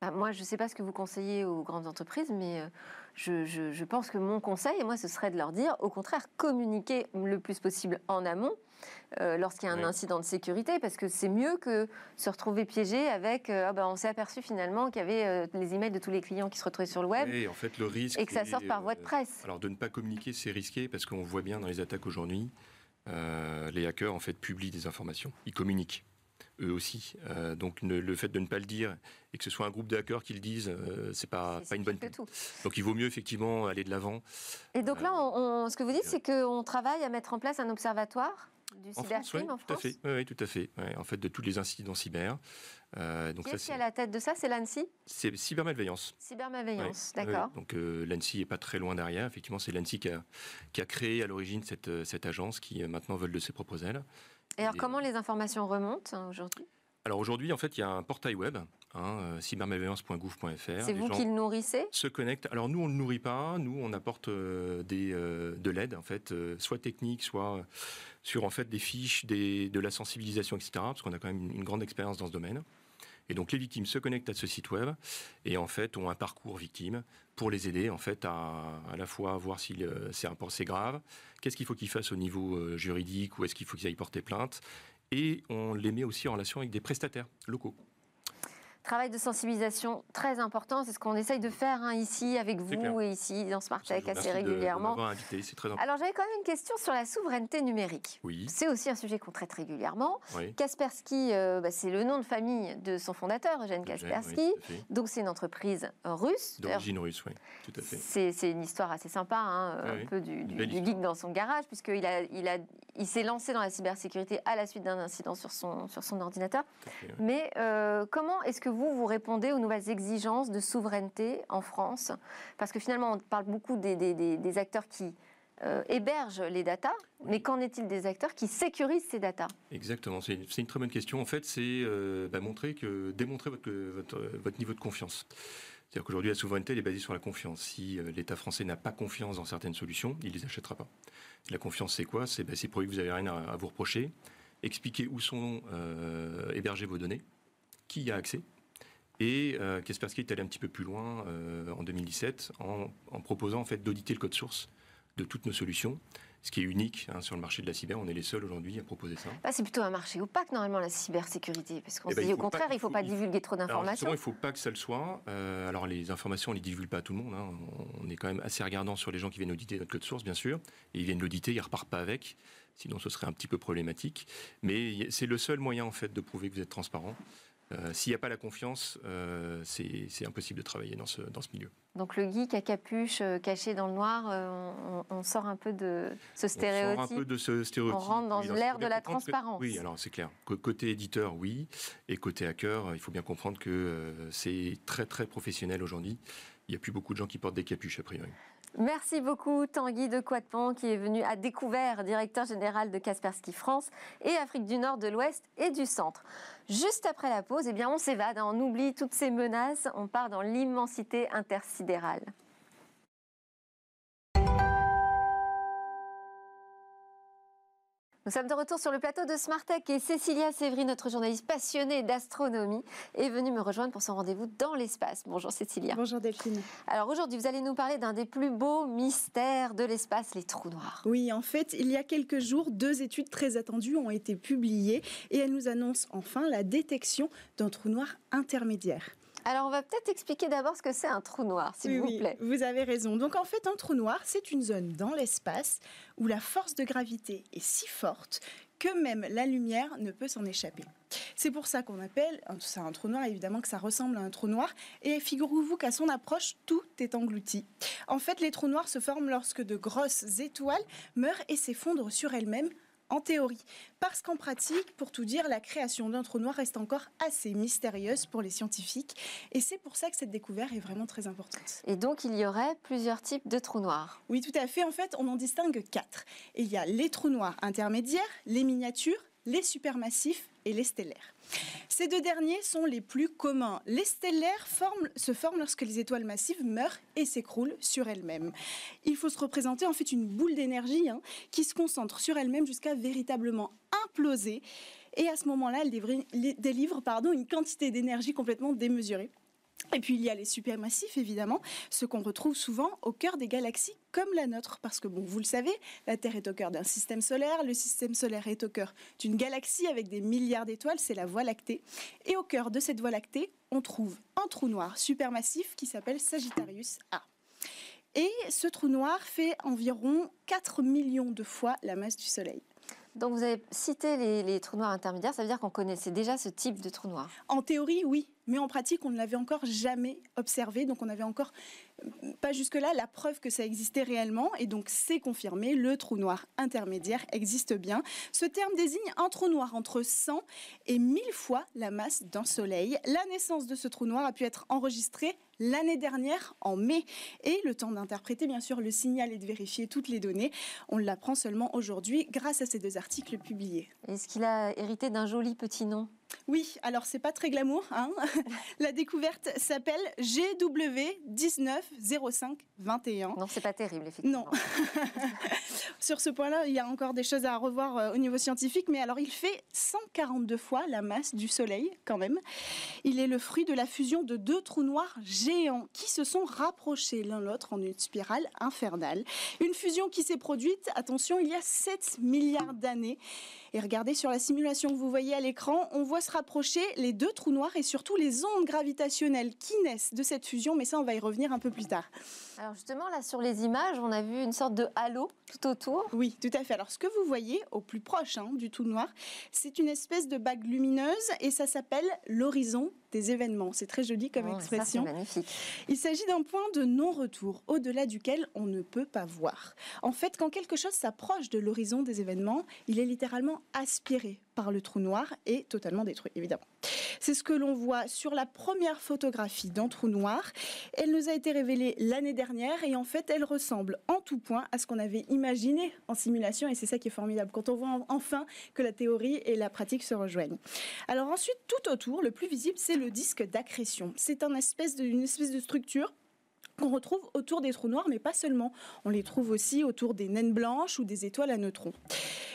Bah, moi, je ne sais pas ce que vous conseillez aux grandes entreprises, mais euh, je, je- je pense que mon conseil, moi, ce serait de leur dire, au contraire, communiquer le plus possible en amont euh, lorsqu'il y a un Oui. incident de sécurité, parce que c'est mieux que se retrouver piégé avec, euh, ah ben, on s'est aperçu finalement qu'il y avait les emails de tous les clients qui se retrouvaient sur le web Et en fait, le risque. et que ça sorte par voie de presse. Alors de ne pas communiquer, c'est risqué parce qu'on voit bien dans les attaques aujourd'hui, les hackers en fait publient des informations, ils communiquent eux aussi. Euh, donc ne- le fait de ne pas le dire et que ce soit un groupe de hackers qui le disent, euh, c'est pas, une bonne tout. Donc il vaut mieux effectivement aller de l'avant. Et donc là, Euh, on- on- ce que vous dites, c'est qu'on travaille à mettre en place un observatoire du En cybercrime France, oui, en tout à France fait. Oui, tout à fait. En fait, de tous les incidents cyber. Euh, donc Qui ça, est-ce qui est à la tête de ça? C'est l'ANSI c'est cybermalveillance. Cybermalveillance, Ouais, d'accord. ouais. Donc euh, l'ANSI n'est pas très loin derrière. Effectivement, c'est l'ANSI qui a, qui a créé à l'origine cette, euh, cette agence qui maintenant vole de ses propres ailes. Et alors, comment les informations remontent hein, aujourd'hui? Alors aujourd'hui, en fait, il y a un portail web, hein, euh, cybermalveillance.gouv.fr. C'est vous gens qui le nourrissez? se connectent. Alors nous, on ne le nourrit pas. Nous, on apporte euh, des, euh, de l'aide, en fait, euh, soit technique, soit sur en fait des fiches, des, de la sensibilisation, etc. Parce qu'on a quand même une, une grande expérience dans ce domaine. Et donc les victimes se connectent à ce site web et en fait ont un parcours victime pour les aider en fait à à la fois voir si le- c'est un c'est grave, qu'est-ce qu'il faut qu'ils fassent au niveau euh, juridique ou est-ce qu'il faut qu'ils aillent porter plainte. Et on les met aussi en relation avec des prestataires locaux. Travail de sensibilisation très important, c'est ce qu'on essaye de faire hein, ici avec clair. vous et ici dans Smart Tech assez remercie de- de régulièrement. invité, très. Alors j'avais quand même une question sur la souveraineté numérique. Oui, C'est aussi un sujet qu'on traite régulièrement. oui. Kaspersky, euh, bah, c'est le nom de famille de son fondateur, Eugène Kaspersky. oui. Donc c'est une entreprise euh, russe. D'origine russe, oui, tout à fait. C'est une histoire assez sympa, hein, Oui, un peu du, geek dans son garage, puisqu'il a, il a, il s'est lancé dans la cybersécurité à la suite d'un incident sur son, sur son ordinateur. fait. Mais euh, comment est-ce que vous, vous répondez aux nouvelles exigences de souveraineté en France? Parce que finalement, on parle beaucoup des, acteurs qui euh, hébergent les datas, mais qu'en est-il des acteurs qui sécurisent ces datas? Exactement, c'est une, très bonne question. En fait, c'est euh, bah, montrer démontrer votre, niveau de confiance. C'est-à-dire qu'aujourd'hui, la souveraineté elle est basée sur la confiance. Si euh, l'État français n'a pas confiance dans certaines solutions, il ne les achètera pas. La confiance, c'est quoi? C'est bah, c'est prouver que vous n'avez rien à, à vous reprocher, expliquer où sont euh, hébergées vos données, qui y a accès. Et euh, Kaspersky est allé un petit peu plus loin euh, en 2017 en, en proposant en fait d'auditer le code source de toutes nos solutions, ce qui est unique hein, sur le marché de la cyber. On est les seuls aujourd'hui à proposer ça. Bah, C'est plutôt un marché opaque, normalement, la cybersécurité. Parce qu'on Eh se ben, dit il au pas- contraire, il ne faut faut- pas divulguer trop d'informations. il ne faut pas que ça le soit. Euh, alors les informations, on ne les divulgue pas à tout le monde. hein. On est quand même assez regardant sur les gens qui viennent auditer notre code source, bien sûr. Et ils viennent l'auditer, ils ne repartent pas avec. Sinon, ce serait un petit peu problématique. Mais c'est le seul moyen, en fait, de prouver que vous êtes transparent. Euh, S'il n'y a pas la confiance, euh, c'est impossible de travailler dans ce, dans ce milieu. Donc le geek à capuche euh, caché dans le noir, on, on sort un peu de ce On sort stéréotype. un peu de ce stéréotype. On rentre dans Oui, l'ère de la que- transparence. oui, alors c'est clair. Côté éditeur, oui. Et côté hacker, il faut bien comprendre que c'est très, très professionnel aujourd'hui. Il n'y a plus beaucoup de gens qui portent des capuches, a priori. Merci beaucoup Tanguy de Quatpont qui est venu à découvert, directeur général de Kaspersky France et Afrique du Nord, de l'Ouest et du Centre. Juste après la pause, eh bien on s'évade, hein, on oublie toutes ces menaces, on part dans l'immensité intersidérale. Nous sommes de retour sur le plateau de Smartech et Cécilia Sévry, notre journaliste passionnée d'astronomie, est venue me rejoindre pour son rendez-vous dans l'espace. Bonjour Cécilia. Bonjour Delphine. Alors aujourd'hui, vous allez nous parler d'un des plus beaux mystères de l'espace, les trous noirs. Oui, en fait, il y a quelques jours, deux études très attendues ont été publiées et elles nous annoncent enfin la détection d'un trou noir intermédiaire. Alors on va peut-être expliquer d'abord ce que c'est un trou noir, s'il Oui, vous oui, plaît. vous avez raison. Donc en fait, un trou noir, c'est une zone dans l'espace où la force de gravité est si forte que même la lumière ne peut s'en échapper. C'est pour ça qu'on appelle ça un trou noir, évidemment que ça ressemble à un trou noir. Et figurez-vous qu'à son approche, tout est englouti. En fait, les trous noirs se forment lorsque de grosses étoiles meurent et s'effondrent sur elles-mêmes en théorie. Parce qu'en pratique, pour tout dire, la création d'un trou noir reste encore assez mystérieuse pour les scientifiques. Et c'est pour ça que cette découverte est vraiment très importante. Et donc il y aurait plusieurs types de trous noirs. Oui, tout à fait. En fait, on en distingue quatre. Et il y a les trous noirs intermédiaires, les miniatures, les supermassifs et les stellaires. Ces deux derniers sont les plus communs. Les stellaires se forment lorsque les étoiles massives meurent et s'écroulent sur elles-mêmes. Il faut se représenter en fait une boule d'énergie hein, qui se concentre sur elle-même jusqu'à véritablement imploser. Et à ce moment-là, elle délivre, délivre, pardon, une quantité d'énergie complètement démesurée. Et puis il y a les supermassifs, évidemment, ceux qu'on retrouve souvent au cœur des galaxies comme la nôtre. Parce que, bon, vous le savez, la Terre est au cœur d'un système solaire, le système solaire est au cœur d'une galaxie avec des milliards d'étoiles, c'est la Voie lactée. Et au cœur de cette Voie lactée, on trouve un trou noir supermassif qui s'appelle Sagittarius A. Et ce trou noir fait environ 4 millions de fois la masse du Soleil. Donc vous avez cité les, les trous noirs intermédiaires, ça veut dire qu'on connaissait déjà ce type de trou noir. En théorie, oui. Mais en pratique, on ne l'avait encore jamais observé. Donc, on n'avait encore pas jusque-là la preuve que ça existait réellement. Et donc, c'est confirmé, le trou noir intermédiaire existe bien. Ce terme désigne un trou noir entre 100 et 1000 fois la masse d'un Soleil. La naissance de ce trou noir a pu être enregistrée l'année dernière, en mai. Et le temps d'interpréter, bien sûr, le signal et de vérifier toutes les données, on l'apprend seulement aujourd'hui grâce à ces deux articles publiés. Est-ce qu'il a hérité d'un joli petit nom? Oui, alors c'est pas très glamour. Hein la découverte s'appelle GW190521. Non, c'est pas terrible, effectivement. Non. Sur ce point-là, il y a encore des choses à revoir euh, au niveau scientifique, mais alors il fait 142 fois la masse du Soleil, quand même. Il est le fruit de la fusion de deux trous noirs géants qui se sont rapprochés l'un l'autre en une spirale infernale. Une fusion qui s'est produite, attention, il y a 7 milliards d'années. Et regardez sur la simulation que vous voyez à l'écran, on voit se rapprocher les deux trous noirs et surtout les ondes gravitationnelles qui naissent de cette fusion, mais ça on va y revenir un peu plus tard. Alors justement, là sur les images, on a vu une sorte de halo tout autour. Oui, tout à fait. Alors ce que vous voyez au plus proche hein, du trou noir, c'est une espèce de bague lumineuse et ça s'appelle l'horizon des événements. C'est très joli comme Oh, ça, expression. c'est magnifique. Il s'agit d'un point de non-retour, au-delà duquel on ne peut pas voir. En fait, quand quelque chose s'approche de l'horizon des événements, il est littéralement aspiré par le trou noir et totalement détruit, évidemment. C'est ce que l'on voit sur la première photographie d'un trou noir. Elle nous a été révélée l'année dernière et en fait, elle ressemble en tout point à ce qu'on avait imaginé en simulation et c'est ça qui est formidable quand on voit enfin que la théorie et la pratique se rejoignent. Alors ensuite, tout autour, le plus visible, c'est le disque d'accrétion. C'est une espèce de structure qu'on retrouve autour des trous noirs, mais pas seulement. On les trouve aussi autour des naines blanches ou des étoiles à neutrons.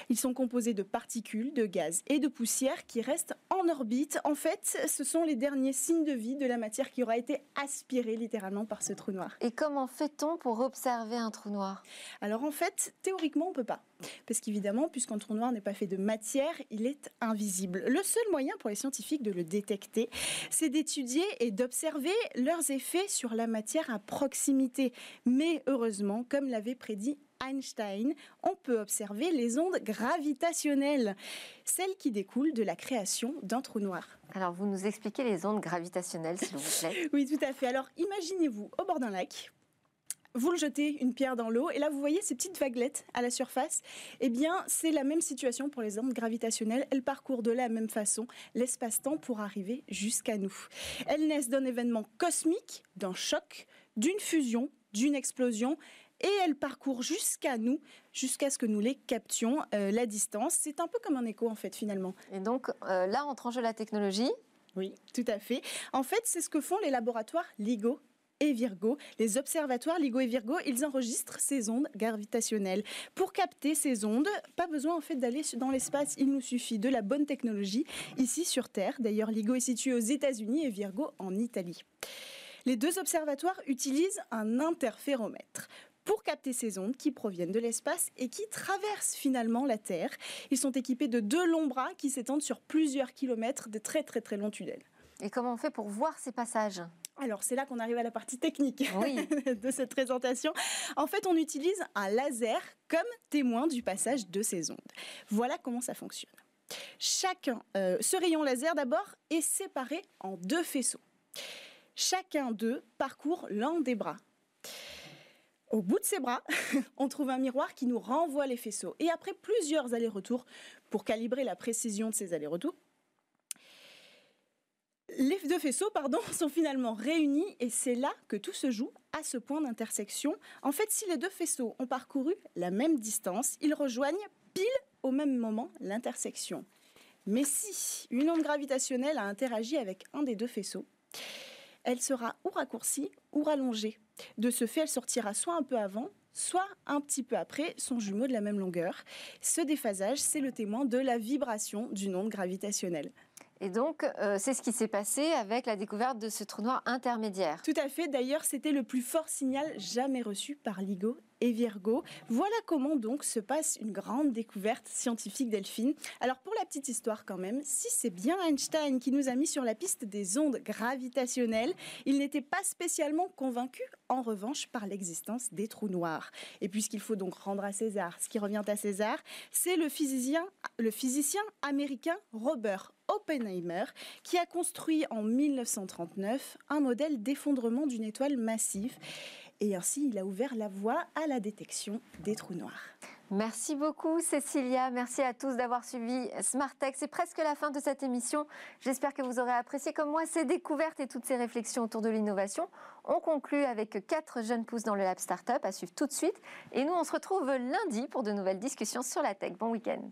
Ils sont composés de particules, de gaz et de poussière qui restent en orbite. En fait, ce sont les derniers signes de vie de la matière qui aura été aspirée littéralement par ce trou noir. Et comment fait-on pour observer un trou noir? Alors en fait, théoriquement, on peut pas. Parce qu'évidemment, puisqu'un trou noir n'est pas fait de matière, il est invisible. Le seul moyen pour les scientifiques de le détecter, c'est d'étudier et d'observer leurs effets sur la matière à proximité. Mais heureusement, comme l'avait prédit Einstein, on peut observer les ondes gravitationnelles, celles qui découlent de la création d'un trou noir. Alors, vous nous expliquez les ondes gravitationnelles, s'il vous plaît. Oui, tout à fait. Alors, imaginez-vous au bord d'un lac. Vous le jetez une pierre dans l'eau et là vous voyez ces petites vaguelettes à la surface. Eh bien, c'est la même situation pour les ondes gravitationnelles. Elles parcourent de la même façon l'espace-temps pour arriver jusqu'à nous. Elles naissent d'un événement cosmique, d'un choc, d'une fusion, d'une explosion et elles parcourent jusqu'à nous, jusqu'à ce que nous les captions. Euh, la distance, c'est un peu comme un écho en fait finalement. Et donc, euh, là, entre en jeu la technologie. Oui, tout à fait. En fait, c'est ce que font les laboratoires LIGO et Virgo. Les observatoires LIGO et Virgo, ils enregistrent ces ondes gravitationnelles. Pour capter ces ondes, pas besoin en fait d'aller dans l'espace, il nous suffit de la bonne technologie ici sur Terre. D'ailleurs, LIGO est situé aux États-Unis et Virgo en Italie. Les deux observatoires utilisent un interféromètre pour capter ces ondes qui proviennent de l'espace et qui traversent finalement la Terre. Ils sont équipés de deux longs bras qui s'étendent sur plusieurs kilomètres de très très très longs tunnels. Et comment on fait pour voir ces passages? Alors c'est là qu'on arrive à la partie technique Oui. de cette présentation. En fait, on utilise un laser comme témoin du passage de ces ondes. Voilà comment ça fonctionne. Chacun, euh, ce rayon laser d'abord est séparé en deux faisceaux. Chacun d'eux parcourt l'un des bras. Au bout de ces bras, on trouve un miroir qui nous renvoie les faisceaux. Et après plusieurs allers-retours, pour calibrer la précision de ces allers-retours, les deux faisceaux pardon, sont finalement réunis et c'est là que tout se joue à ce point d'intersection. En fait, si les deux faisceaux ont parcouru la même distance, ils rejoignent pile au même moment l'intersection. Mais si une onde gravitationnelle a interagi avec un des deux faisceaux, elle sera ou raccourcie ou rallongée. De ce fait, elle sortira soit un peu avant, soit un petit peu après son jumeau de la même longueur. Ce déphasage, c'est le témoin de la vibration d'une onde gravitationnelle. Et donc, euh, c'est ce qui s'est passé avec la découverte de ce trou noir intermédiaire. Tout à fait. D'ailleurs, c'était le plus fort signal jamais reçu par LIGO et Virgo. Voilà comment donc se passe une grande découverte scientifique Delphine. Alors pour la petite histoire quand même, si c'est bien Einstein qui nous a mis sur la piste des ondes gravitationnelles, il n'était pas spécialement convaincu en revanche par l'existence des trous noirs. Et puisqu'il faut donc rendre à César ce qui revient à César, c'est le physicien, le physicien américain Robert Oppenheimer, qui a construit en 1939 un modèle d'effondrement d'une étoile massive. Et ainsi, il a ouvert la voie à la détection des trous noirs. Merci beaucoup Cécilia, merci à tous d'avoir suivi Tech. C'est presque la fin de cette émission. J'espère que vous aurez apprécié comme moi ces découvertes et toutes ces réflexions autour de l'innovation. On conclut avec quatre jeunes pousses dans le Lab Startup à suivre tout de suite. Et nous, on se retrouve lundi pour de nouvelles discussions sur la tech. Bon week-end.